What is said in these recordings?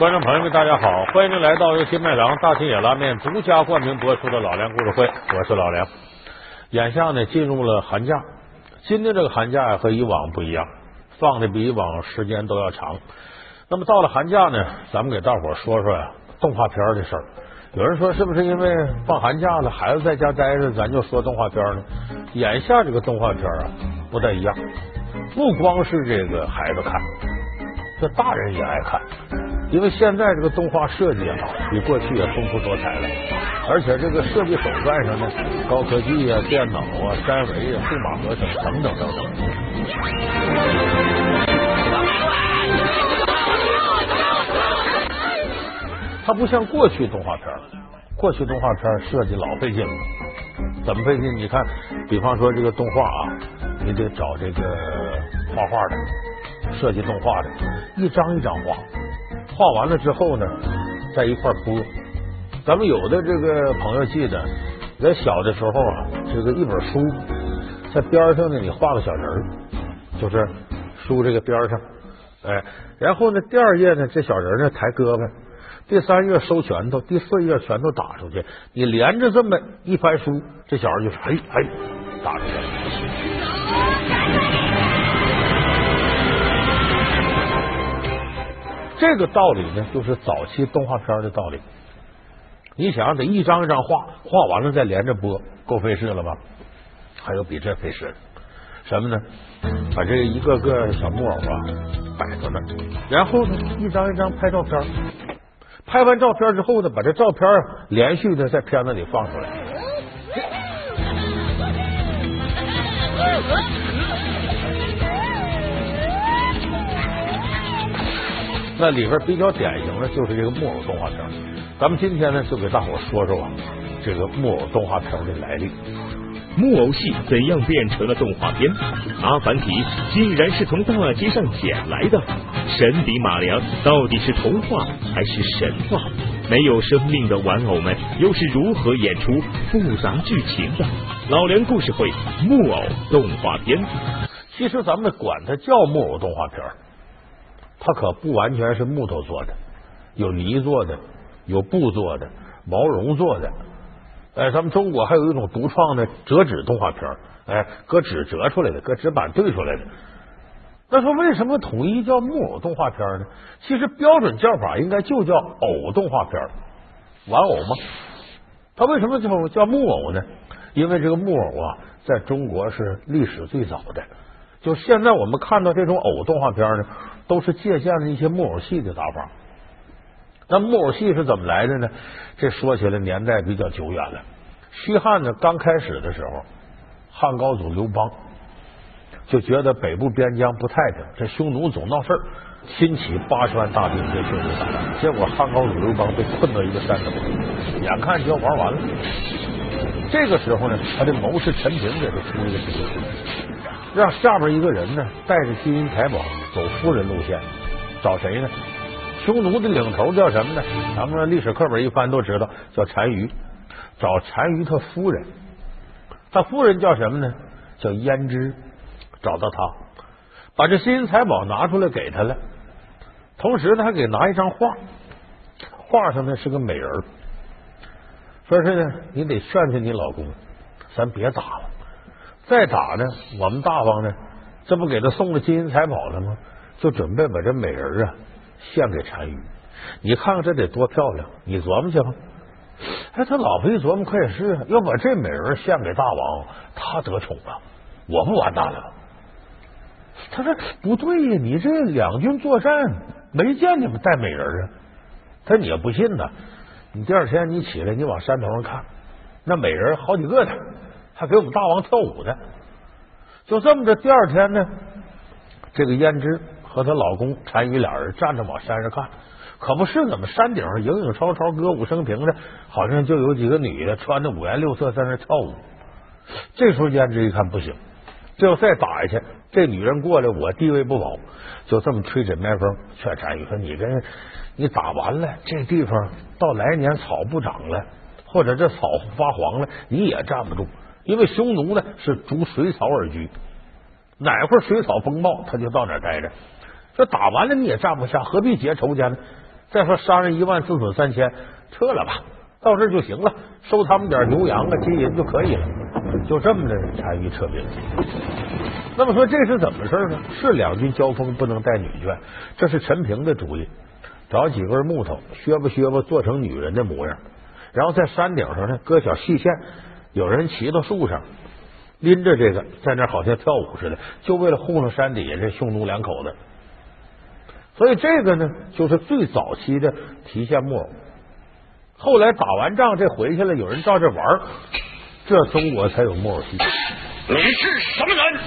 观众朋友们，大家好，欢迎您来到由新麦郎大秦野拉面独家冠名播出的老梁故事会，我是老梁。眼下呢，进入了寒假，今天这个寒假和以往不一样，放的比以往时间都要长。那么到了寒假呢，咱们给大伙说说呀动画片的事儿。有人说是不是因为放寒假了，孩子在家待着，咱就说动画片呢？眼下这个动画片啊不太一样，不光是这个孩子看，这大人也爱看。因为现在这个动画设计啊，比过去也丰富多彩了，而且这个设计手段上呢，高科技啊、电脑啊、三维啊、数码合成等等等等。它不像过去动画片，过去动画片设计老费劲了，怎么费劲？你看，比方说这个动画啊，你得找这个画画的，设计动画的，一张一张画。画完了之后呢，在一块播。咱们有的这个朋友记得，在小的时候啊，这个一本书在边上呢，你画个小人儿，就是书这个边上，哎，然后呢，第二页呢，这小人呢抬胳膊，第三页收拳头，第四页拳头打出去，你连着这么一翻书，这小人就是哎哎打出去了。这个道理呢，就是早期动画片的道理。你想得一张一张画，画完了再连着播，够费事了吧？还有比这费事的什么呢？把这一个个小木偶啊摆在那，然后呢，一张一张拍照片，拍完照片之后呢，把这照片连续的在片子里放出来。那里边比较典型的就是这个木偶动画片。咱们今天呢，就给大伙说说啊，这个木偶动画片的来历。木偶戏怎样变成了动画片？阿凡提竟然是从大街上捡来的。神笔马良到底是童话还是神话？没有生命的玩偶们又是如何演出复杂剧情的？老梁故事会木偶动画片。其实咱们管它叫木偶动画片。它可不完全是木头做的，有泥做的，有布做的，毛绒做的。哎，咱们中国还有一种独创的折纸动画片，哎，搁纸折出来的，搁纸板对出来的。那说为什么统一叫木偶动画片呢？其实标准叫法应该就叫偶动画片，玩偶吗？它为什么叫叫木偶呢？因为这个木偶啊，在中国是历史最早的。就现在我们看到这种偶动画片呢。都是借鉴了一些木偶戏的打法。那木偶戏是怎么来的呢？这说起来年代比较久远了。西汉呢刚开始的时候，汉高祖刘邦就觉得北部边疆不太平，这匈奴总闹事儿，亲起八十万大兵跟匈奴打仗。结果汉高祖刘邦被困到一个山头，眼看就要玩完了。这个时候呢，他的谋士陈平给他出一个主意。让下边一个人呢，带着金银财宝走夫人路线，找谁呢？匈奴的领头叫什么呢？咱们历史课本一翻都知道，叫单于。找单于他夫人，他夫人叫什么呢？叫胭脂。找到他，把这金银财宝拿出来给他了，同时呢还给拿一张画，画上呢是个美人，说是呢你得劝劝你老公，咱别打了。再打呢？我们大方呢，这不给他送了金银财宝了吗？就准备把这美人啊献给单于。你看看这得多漂亮！你琢磨去吧。哎，他老婆一琢磨，可也是，要把这美人献给大王，他得宠了，我不完蛋了。他说不对呀，你这两军作战没见你们带美人啊。他说你也不信呢。你第二天你起来，你往山头上看，那美人好几个呢。还给我们大王跳舞的，就这么着。第二天呢，这个胭脂和她老公单于俩人站着往山上看，可不是怎么山顶上影影绰绰、歌舞升平的，好像就有几个女的穿的五颜六色在那跳舞。这时候胭脂一看不行，这要再打下去，这女人过来我地位不保，就这么吹枕边风劝单于说：“你跟你打完了，这地方到来年草不长了，或者这草发黄了，你也站不住。”因为匈奴呢是逐水草而居，哪块水草丰茂，他就到哪待着。这打完了你也站不下，何必结仇家呢？再说杀人一万，自损三千，撤了吧，到这就行了，收他们点牛羊啊、金银就可以了。就这么的单于撤兵。那么说这是怎么事呢？是两军交锋不能带女眷，这是陈平的主意。找几根木头，削吧削吧，做成女人的模样，然后在山顶上呢搁小细线，有人骑到树上，拎着这个在那好像跳舞似的，就为了糊弄山底下这匈奴两口子。所以这个呢，就是最早期的提线木偶。后来打完仗这回去了，有人照这玩这中国才有木偶戏。你是什么人？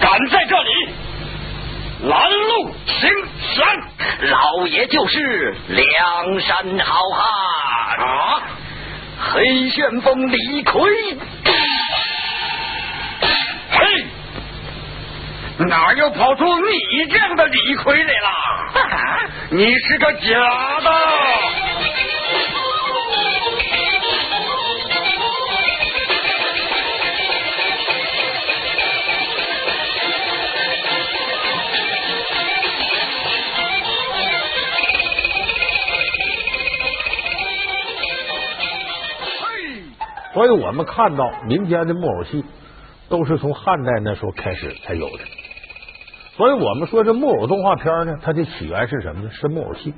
敢在这里拦路行山？老爷就是梁山好汉啊！黑旋风李逵。嘿，哪又跑出你这样的李逵来了？你是个假的！所以我们看到民间的木偶戏，都是从汉代那时候开始才有的。所以我们说这木偶动画片呢，它的起源是什么呢？是木偶戏。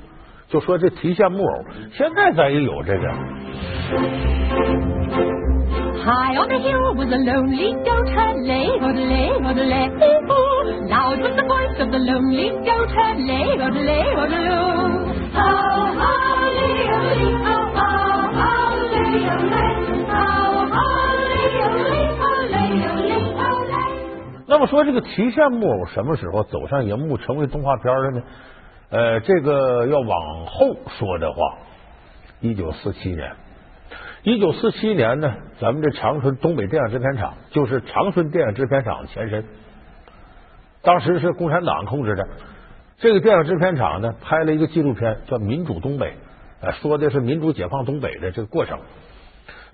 就说这提线木偶，现在咱也有这个。High on the hill was a lonely goat herd, lay o d lay o d lay o h Loud was the voice of the lonely goat herd, lay, odelay, odeloo. Oh, holly, holly, oh, oh, 那么说这个提线木偶什么时候走上荧幕成为动画片了呢？呃，这个要往后说的话，一九四七年。一九四七年呢，咱们这长春东北电影制片厂就是长春电影制片厂的前身，当时是共产党控制的。这个电影制片厂呢，拍了一个纪录片叫《民主东北》，说的是民主解放东北的这个过程。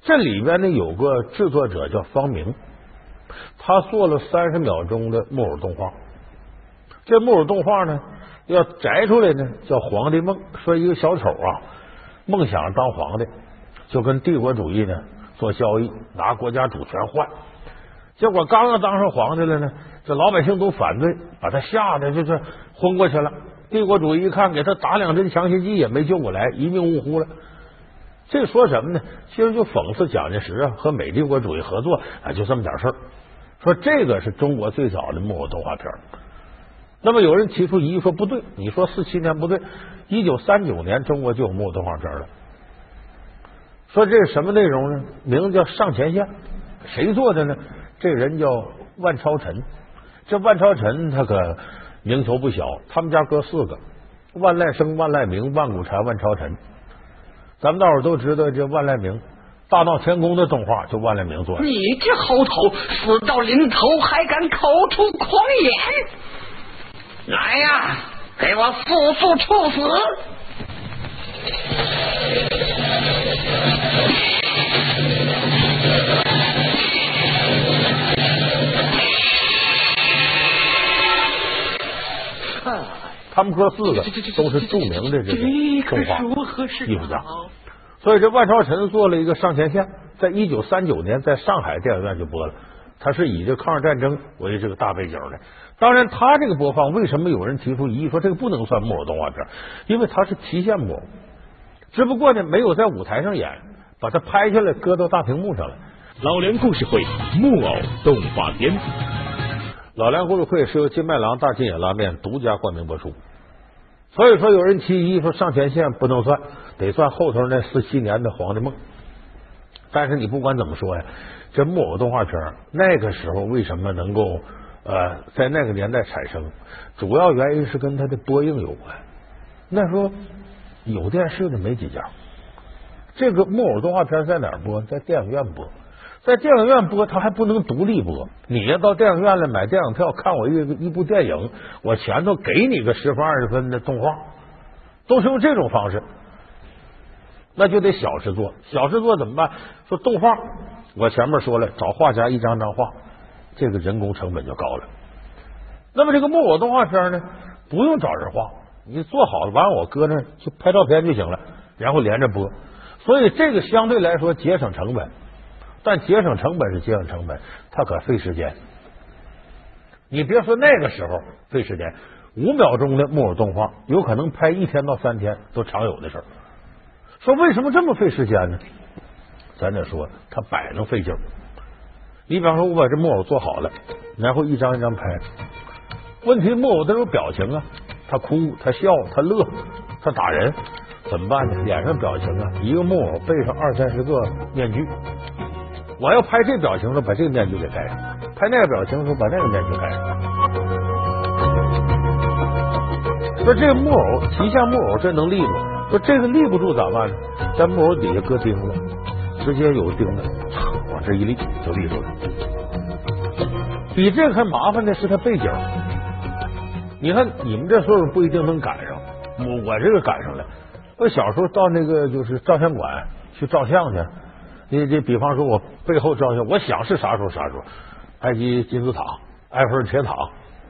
这里边呢，有个制作者叫方明，他做了三十秒钟的木偶动画。这木偶动画呢，要摘出来呢，叫《皇帝梦》，说一个小丑啊，梦想当皇帝。就跟帝国主义呢做交易，拿国家主权换，结果刚刚当上皇帝了呢，这老百姓都反对，把他吓得就是昏过去了。帝国主义一看，给他打两针强心剂也没救过来，一命呜呼了。这说什么呢？其实就讽刺蒋介石啊和美帝国主义合作啊，就这么点事儿。说这个是中国最早的木偶动画片。那么有人提出疑议说不对，你说四七年不对，一九三九年中国就有木偶动画片了。说这是什么内容呢？名字叫上前线，谁做的呢？这人叫万超尘。这万超尘他可名头不小，他们家哥四个：万籁生、万籁鸣、万古禅、万超尘。咱们大伙都知道这万籁鸣，大闹天宫的动画就万籁鸣做的。你这猴头，死到临头还敢口出狂言！来呀，给我速速处死！他们哥四个都是著名的这个动画艺术家，所以这万超臣做了一个上前线，在一九三九年在上海电影院就播了。他是以这抗日战争为这个大背景的。当然，他这个播放为什么有人提出疑义，说这个不能算木偶动画片？因为他是提线木偶。只不过呢，没有在舞台上演，把它拍下来搁到大屏幕上了。老梁故事会木偶动画片，老梁故事会是由金麦郎大金眼拉面独家冠名播出。所以说，有人提议说上前线不能算，得算后头那四七年的《黄的梦》。但是你不管怎么说呀，这木偶动画片那个时候为什么能够呃在那个年代产生？主要原因是跟它的播映有关。那时候。有电视的没几家，这个木偶动画片在哪儿播？在电影院播，在电影院播，它还不能独立播。你要到电影院来买电影票看我一一部电影，我前头给你个十分二十分的动画，都是用这种方式，那就得小制作。小制作怎么办？说动画，我前面说了，找画家一张张画，这个人工成本就高了。那么这个木偶动画片呢，不用找人画。你做好了，完我搁那就拍照片就行了，然后连着播。所以这个相对来说节省成本，但节省成本是节省成本，它可费时间。你别说那个时候费时间，五秒钟的木偶动画有可能拍一天到三天都常有的事儿。说为什么这么费时间呢？咱得说，它摆弄费劲儿。你比方说，我把这木偶做好了，然后一张一张拍。问题木偶都有表情啊，他哭，他笑，他乐，他打人，怎么办呢？脸上表情啊，一个木偶背上二三十个面具。我要拍这表情的时候，把这个面具给戴上；拍那个表情的时候，把那个面具戴上。说这个木偶，提线木偶这能立住？说这个立不住咋办呢？在木偶底下搁钉子，直接有钉子，往这一立就立住了。比这个还麻烦的是它背景。你看你们这岁数不一定能赶上，我我这个赶上了。我小时候到那个就是照相馆去照相去，你这比方说我背后照相，我想是啥时候啥时候，埃及金字塔、埃菲尔铁塔、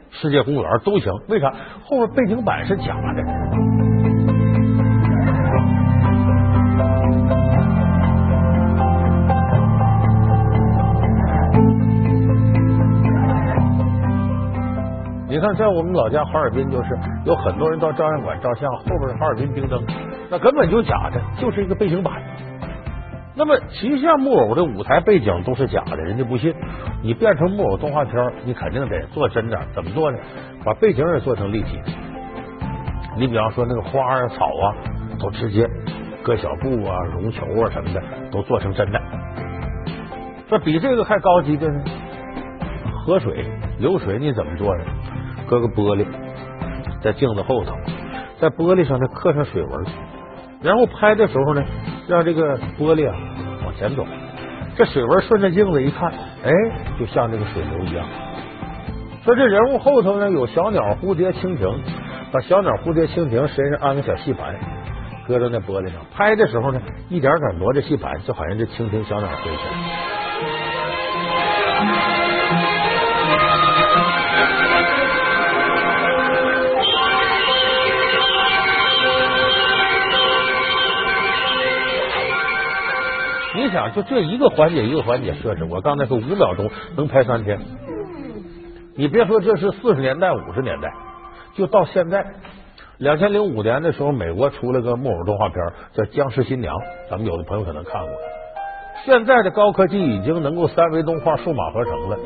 世界公园都行。为啥？后面背景板是假的。你看，在我们老家哈尔滨，就是有很多人到照相馆照相，后边是哈尔滨冰灯，那根本就假的，就是一个背景板。那么骑象木偶的舞台背景都是假的，人家不信。你变成木偶动画片，你肯定得做真点。怎么做呢？把背景也做成立体。你比方说那个花啊、草啊，都直接搁小布啊、绒球啊什么的，都做成真的。这比这个还高级的呢。河水流水你怎么做呢？搁个玻璃在镜子后头，在玻璃上呢刻上水纹，然后拍的时候呢，让这个玻璃啊往前走，这水纹顺着镜子一看，哎，就像这个水流一样。说这人物后头呢有小鸟、蝴蝶、蜻蜓，把小鸟、蝴蝶、蜻蜓身上安个小戏盘，搁在那玻璃上，拍的时候呢，一点点挪着戏盘，就好像这蜻蜓、小鸟飞起来。你想，就这一个环节一个环节设置，我刚才说五秒钟能拍三天。你别说这是四十年代、五十年代，就到现在，两千零五年的时候，美国出了个木偶动画片叫《僵尸新娘》，咱们有的朋友可能看过。现在的高科技已经能够三维动画、数码合成了，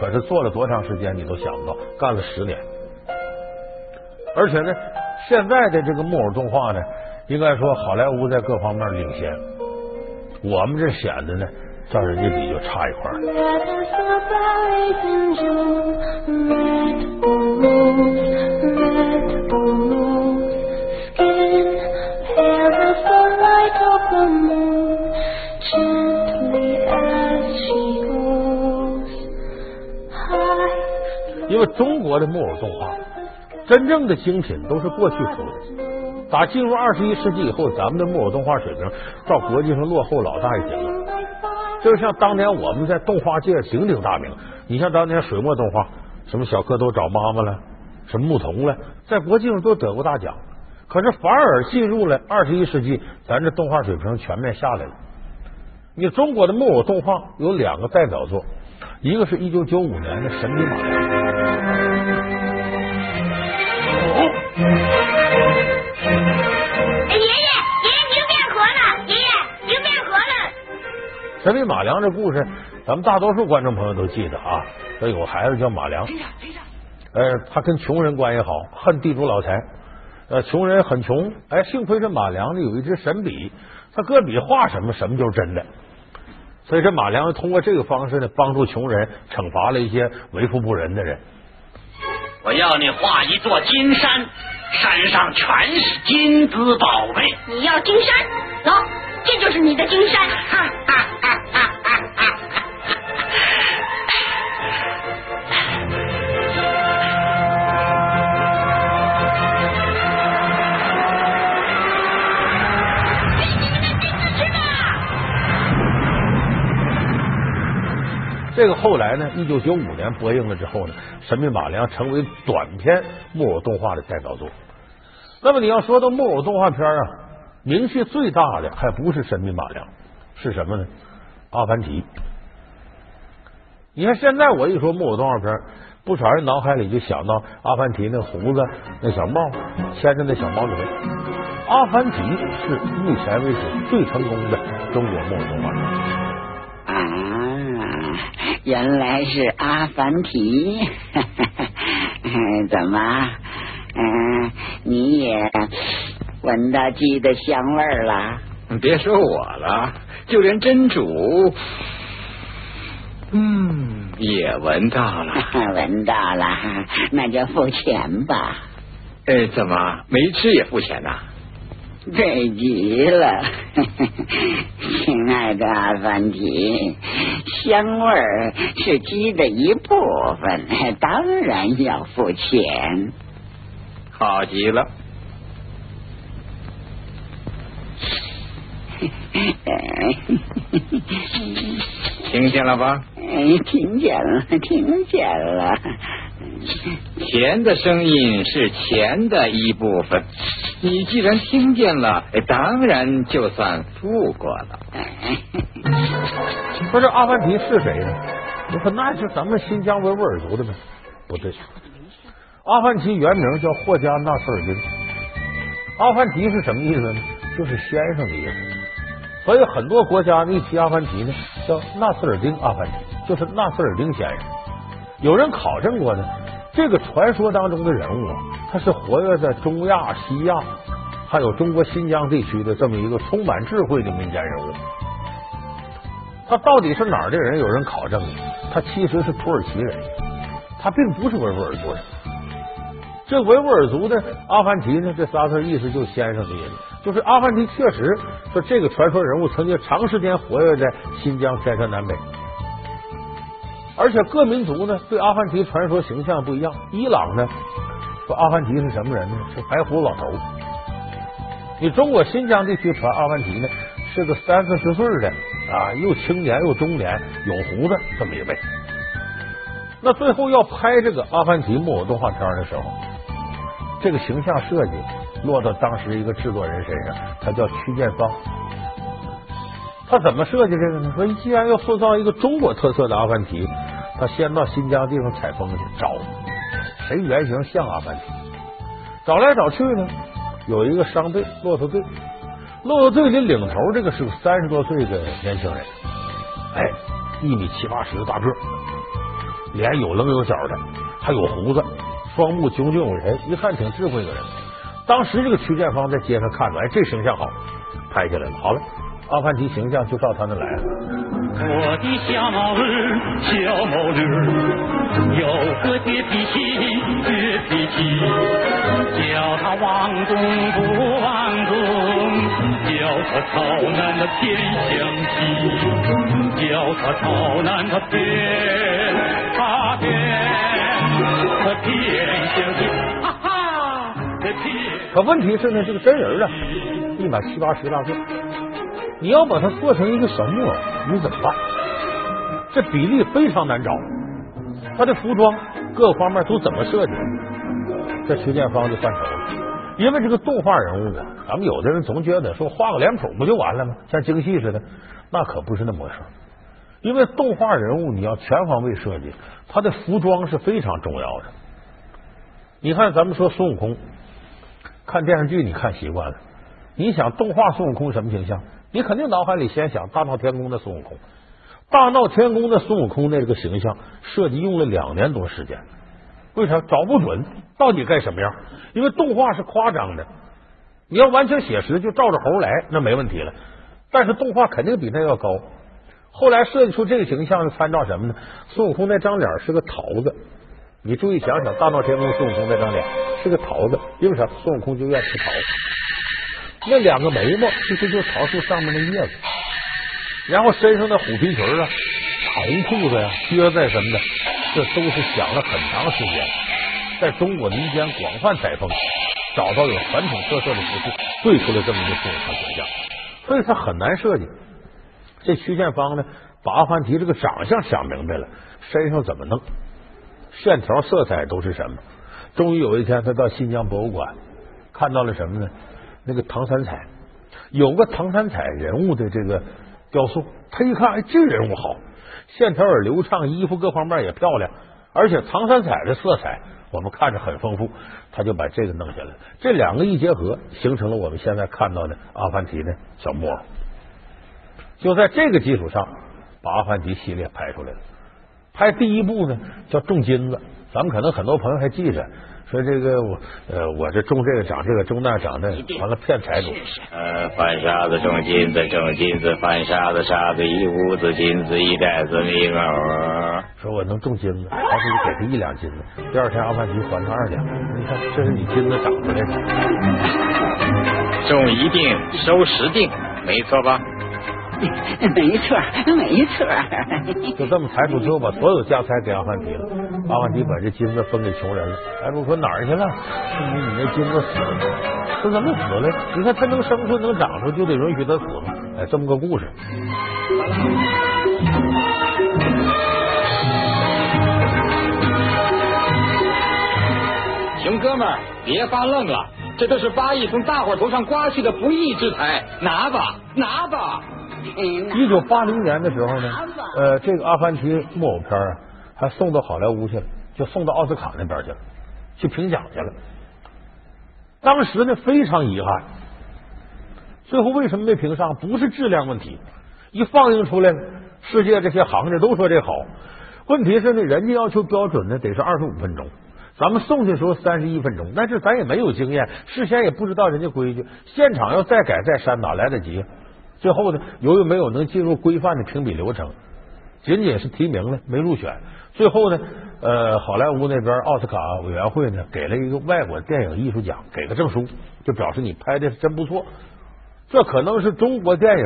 可是做了多长时间你都想不到，干了十年。而且呢，现在的这个木偶动画呢，应该说好莱坞在各方面领先。我们这显得呢，照人家比就差一块儿。因为中国的木偶动画，真正的精品都是过去出的。打进入二十一世纪以后，咱们的木偶动画水平到国际上落后老大一截了。就像当年我们在动画界鼎鼎大名，你像当年水墨动画，什么小蝌蚪找妈妈了，什么牧童了，在国际上都得过大奖。可是反而进入了二十一世纪，咱这动画水平全面下来了。你中国的木偶动画有两个代表作，一个是一九九五年的《神笔马良》。神笔马良这故事，咱们大多数观众朋友都记得啊。说有个孩子叫马良，呃，他跟穷人关系好，恨地主老财。呃，穷人很穷，哎，幸亏这马良呢有一支神笔，他搁笔画什么，什么就是真的。所以这马良通过这个方式呢，帮助穷人，惩罚了一些为富不仁的人。我要你画一座金山，山上全是金子宝贝。你要金山，喏，这就是你的金山。哈哈哈哈哈哈！这个后来呢，一九九五年播映了之后呢，《神笔马良》成为短片木偶动画的代表作。那么你要说到木偶动画片啊，名气最大的还不是神笔马良，是什么呢？阿凡提。你看现在我一说木偶动画片，不少人脑海里就想到阿凡提那胡子、那小帽、牵着那小毛驴。阿凡提是目前为止最成功的中国木偶动画片。啊，原来是阿凡提，怎么？嗯，你也闻到鸡的香味儿了？别说我了，就连真主，嗯，也闻到了。闻到了，那就付钱吧。哎，怎么没吃也付钱呐？对极了，亲爱的阿凡提，香味儿是鸡的一部分，当然要付钱。好极了，听见了吧？哎，听见了，听见了。钱的声音是钱的一部分，你既然听见了，当然就算付过了。说这阿凡提是谁呢？我说那是咱们新疆维吾尔族的呗？不对，阿凡提原名叫霍加纳斯尔丁。阿凡提是什么意思呢？就是先生的意思。所以很多国家一提阿凡提呢，叫纳斯尔丁阿凡提，就是纳斯尔丁先生。有人考证过呢，这个传说当中的人物啊，他是活跃在中亚、西亚，还有中国新疆地区的这么一个充满智慧的民间人物。他到底是哪儿的人？有人考证，他其实是土耳其人，他并不是维吾尔族人。这维吾尔族的阿凡提呢，这仨字意思就是先生的意思，就是阿凡提确实说这个传说人物曾经长时间活跃在新疆天山南北。而且各民族呢对阿凡提传说形象不一样。伊朗呢说阿凡提是什么人呢？是白胡子老头。你中国新疆地区传阿凡提呢是个三四十岁的啊，又青年又中年，有胡子这么一位。那最后要拍这个阿凡提木偶动画片的时候，这个形象设计落到当时一个制作人身上，他叫曲建芳。他怎么设计这个呢？说既然要塑造一个中国特色的阿凡提，他先到新疆地方采风去找谁原型像阿凡提，找来找去呢，有一个商队骆驼队，骆驼队的领头这个是个三十多岁的年轻人，哎，一米七八十的大个，脸有棱有角的，还有胡子，双目炯炯有神，一看挺智慧的人。当时这个曲建芳在街上看着，哎，这形象好，拍下来了。好了。阿凡提形象就照他那来了。我的小毛儿，小毛驴有个倔脾气，倔脾气，叫他往东不往东，叫他朝南的偏向西，叫他朝南的偏他偏他，偏。可问题是呢，这个真人啊，一米七八十大个。你要把它做成一个小木偶，你怎么办？这比例非常难找，他的服装各方面都怎么设计？这徐建芳就犯愁了，因为这个动画人物啊，咱们有的人总觉得说画个脸谱不就完了吗？像京戏似的，那可不是那么回事。因为动画人物你要全方位设计，他的服装是非常重要的。你看，咱们说孙悟空，看电视剧你看习惯了，你想动画孙悟空什么形象？你肯定脑海里先想大闹天宫的孙悟空，大闹天宫的孙悟空那个形象设计用了两年多时间，为啥找不准到底该什么样？因为动画是夸张的，你要完全写实就照着猴来那没问题了，但是动画肯定比那要高。后来设计出这个形象是参照什么呢？孙悟空那张脸是个桃子，你注意想想，大闹天宫孙悟空那张脸是个桃子，因为啥？孙悟空就愿吃桃子。那两个眉毛其实就是桃树上面的叶子，然后身上的虎皮裙啊、红裤子呀、靴子什么的，这都是想了很长时间，在中国民间广泛采风，找到有传统特色的服饰，对出了这么一个孙悟空形象，所以他很难设计。这曲建芳呢，把阿凡提这个长相想明白了，身上怎么弄，线条、色彩都是什么？终于有一天，他到新疆博物馆。看到了什么呢？那个唐三彩，有个唐三彩人物的这个雕塑，他一看，哎，这人物好，线条也流畅，衣服各方面也漂亮，而且唐三彩的色彩我们看着很丰富，他就把这个弄下来。这两个一结合，形成了我们现在看到的阿凡提的小木偶。就在这个基础上，把阿凡提系列拍出来了。拍第一部呢，叫种金子，咱们可能很多朋友还记着。说这个我呃，我这种这个长这个种那长那，完了骗财主。呃，翻沙子种金子，种金子翻沙子，沙子一屋子金子一袋子米狗。说我能种金子，还是你给他一两金子，第二天阿凡提还他二两。你看，这是你金子长出来的。种一定收十定，没错吧？没错，没错。就这么，财主最后把所有家财给阿凡提了。阿凡提把这金子分给穷人了。财主说哪儿去了？你你那金子死了，说怎么死了？你看他能生出能长出，就得允许他死了？哎，这么个故事。熊哥们儿，别发愣了，这都是八亿从大伙头上刮去的不义之财，拿吧，拿吧。一九八零年的时候呢，呃，这个阿凡提木偶片啊，还送到好莱坞去了，就送到奥斯卡那边去了，去评奖去了。当时呢，非常遗憾，最后为什么没评上？不是质量问题，一放映出来，世界这些行家都说这好。问题是呢，人家要求标准呢，得是二十五分钟，咱们送的时候三十一分钟，但是咱也没有经验，事先也不知道人家规矩，现场要再改再删，哪来得及？最后呢，由于没有能进入规范的评比流程，仅仅是提名了，没入选。最后呢，呃，好莱坞那边奥斯卡委员会呢，给了一个外国电影艺术奖，给个证书，就表示你拍的是真不错。这可能是中国电影，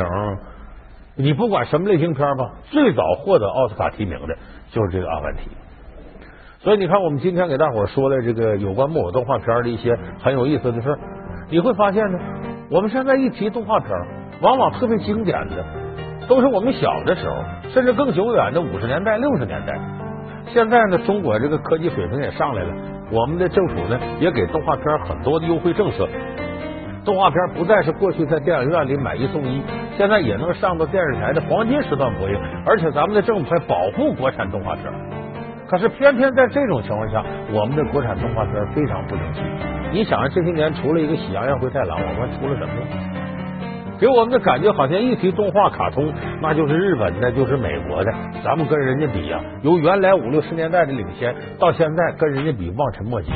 你不管什么类型片吧，最早获得奥斯卡提名的就是这个《阿凡提》。所以你看，我们今天给大伙说的这个有关木偶动画片的一些很有意思的事你会发现呢，我们现在一提动画片。往往特别经典的，都是我们小的时候，甚至更久远的五十年代、六十年代。现在呢，中国这个科技水平也上来了，我们的政府呢也给动画片很多的优惠政策。动画片不再是过去在电影院里买一送一，现在也能上到电视台的黄金时段播映，而且咱们的政府还保护国产动画片。可是偏偏在这种情况下，我们的国产动画片非常不争气。你想想，这些年除了一个《喜羊羊灰太狼》，我们出了什么？给我们的感觉好像一提动画卡通，那就是日本的，就是美国的，咱们跟人家比呀，由原来五六十年代的领先，到现在跟人家比望尘莫及。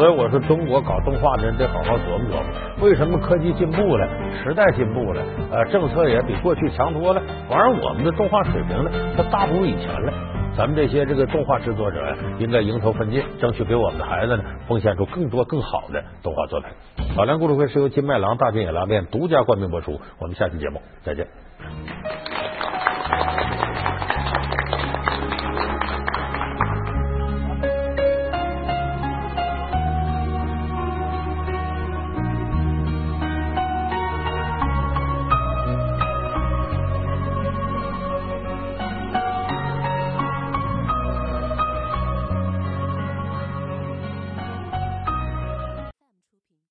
所以我说，中国搞动画的人得好好琢磨琢磨，为什么科技进步了，时代进步了，呃，政策也比过去强多了，反而我们的动画水平呢，它大不如以前了。咱们这些这个动画制作者呀，应该迎头奋进，争取给我们的孩子呢，奉献出更多更好的动画作品。老梁故事会是由金麦郎大金野拉面独家冠名播出，我们下期节目再见。